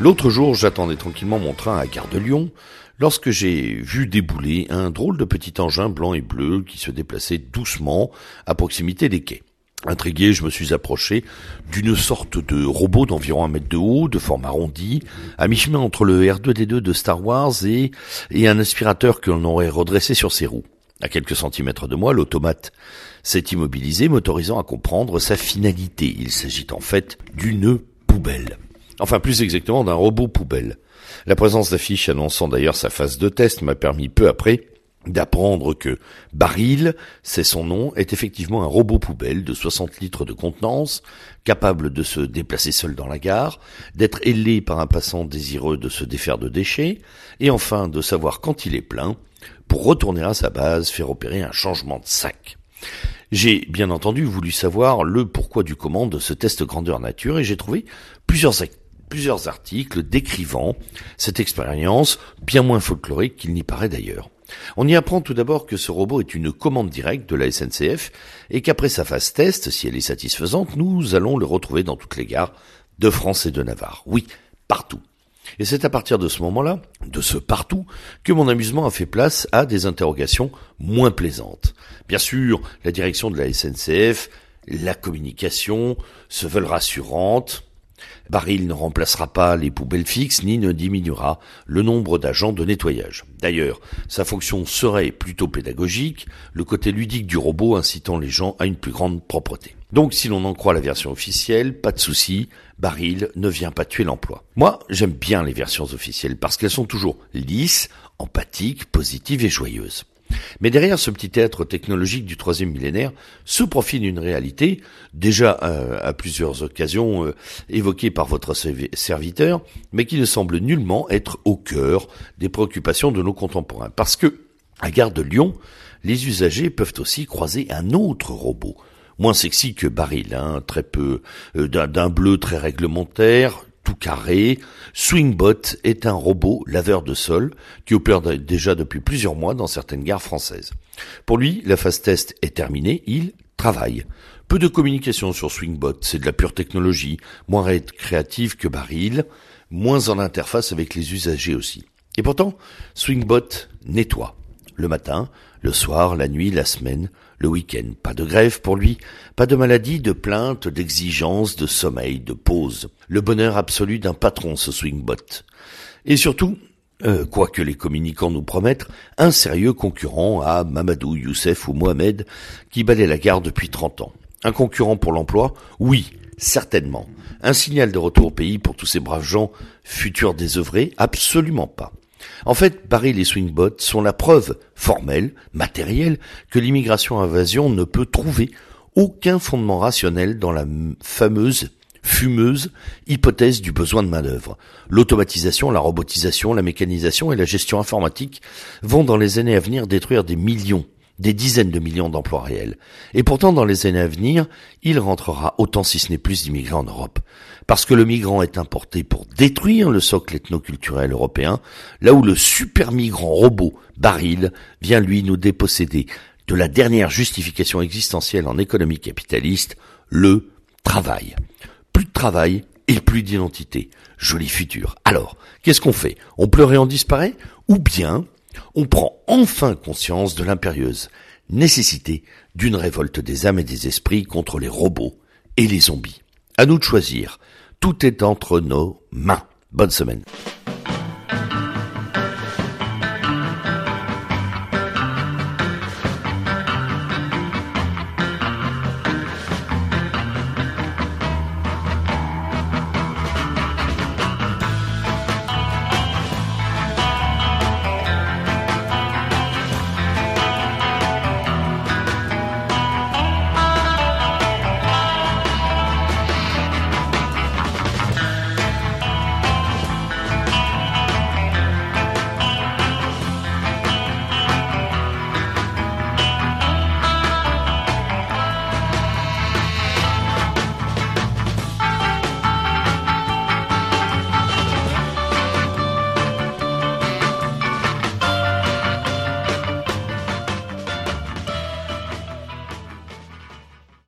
L'autre jour, j'attendais tranquillement mon train à Gare de Lyon lorsque j'ai vu débouler un drôle de petit engin blanc et bleu qui se déplaçait doucement à proximité des quais. Intrigué, je me suis approché d'une sorte de robot d'environ un mètre de haut, de forme arrondie, à mi-chemin entre le R2D2 de Star Wars et, un aspirateur que l'on aurait redressé sur ses roues. À quelques centimètres de moi, l'automate s'est immobilisé, m'autorisant à comprendre sa finalité. Il s'agit en fait d'une poubelle. Enfin, plus exactement, d'un robot poubelle. La présence d'affiches annonçant d'ailleurs sa phase de test m'a permis peu après d'apprendre que Baril, c'est son nom, est effectivement un robot poubelle de 60 litres de contenance, capable de se déplacer seul dans la gare, d'être ailé par un passant désireux de se défaire de déchets, et enfin de savoir quand il est plein, pour retourner à sa base, faire opérer un changement de sac. J'ai bien entendu voulu savoir le pourquoi du comment de ce test grandeur nature et j'ai trouvé plusieurs plusieurs articles décrivant cette expérience bien moins folklorique qu'il n'y paraît d'ailleurs. On y apprend tout d'abord que ce robot est une commande directe de la SNCF et qu'après sa phase test, si elle est satisfaisante, nous allons le retrouver dans toutes les gares de France et de Navarre. Oui, partout. Et c'est à partir de ce moment-là, de ce partout, que mon amusement a fait place à des interrogations moins plaisantes. Bien sûr, la direction de la SNCF, la communication se veulent rassurantes, Baril ne remplacera pas les poubelles fixes ni ne diminuera le nombre d'agents de nettoyage. D'ailleurs, sa fonction serait plutôt pédagogique, le côté ludique du robot incitant les gens à une plus grande propreté. Donc si l'on en croit la version officielle, pas de souci, Baril ne vient pas tuer l'emploi. Moi, j'aime bien les versions officielles parce qu'elles sont toujours lisses, empathiques, positives et joyeuses. Mais derrière ce petit être technologique du troisième millénaire se profile une réalité, déjà euh, à plusieurs occasions euh, évoquée par votre serviteur, mais qui ne semble nullement être au cœur des préoccupations de nos contemporains. Parce que, à Gare de Lyon, les usagers peuvent aussi croiser un autre robot, moins sexy que Baril, très peu, euh, d'un bleu très réglementaire, tout carré. Swingbot est un robot laveur de sol qui opère déjà depuis plusieurs mois dans certaines gares françaises. Pour lui, la phase test est terminée, il travaille. Peu de communication sur Swingbot, c'est de la pure technologie, moins créative que Baril, moins en interface avec les usagers aussi. Et pourtant, Swingbot nettoie. Le matin, le soir, la nuit, la semaine, le week-end. Pas de grève pour lui, pas de maladie, de plainte, d'exigence, de sommeil, de pause. Le bonheur absolu d'un patron, ce swingbot. Et surtout, euh, quoi que les communicants nous promettent, un sérieux concurrent à Mamadou, Youssef ou Mohamed qui balaient la gare depuis 30 ans. Un concurrent pour l'emploi? Oui, certainement. Un signal de retour au pays pour tous ces braves gens futurs désœuvrés? Absolument pas. En fait, Barry les Swingbots sont la preuve formelle, matérielle, que l'immigration-invasion ne peut trouver aucun fondement rationnel dans la fameuse fumeuse hypothèse du besoin de main-d'œuvre. L'automatisation, la robotisation, la mécanisation et la gestion informatique vont dans les années à venir détruire des millions des dizaines de millions d'emplois réels. Et pourtant, dans les années à venir, il rentrera autant si ce n'est plus d'immigrés en Europe. Parce que le migrant est importé pour détruire le socle ethnoculturel européen, là où le super migrant robot, Baril, vient lui nous déposséder de la dernière justification existentielle en économie capitaliste, le travail. Plus de travail et plus d'identité. Joli futur. Alors, qu'est-ce qu'on fait? On pleure et on disparaît? Ou bien on prend enfin conscience de l'impérieuse nécessité d'une révolte des âmes et des esprits contre les robots et les zombies. À nous de choisir. Tout est entre nos mains. Bonne semaine.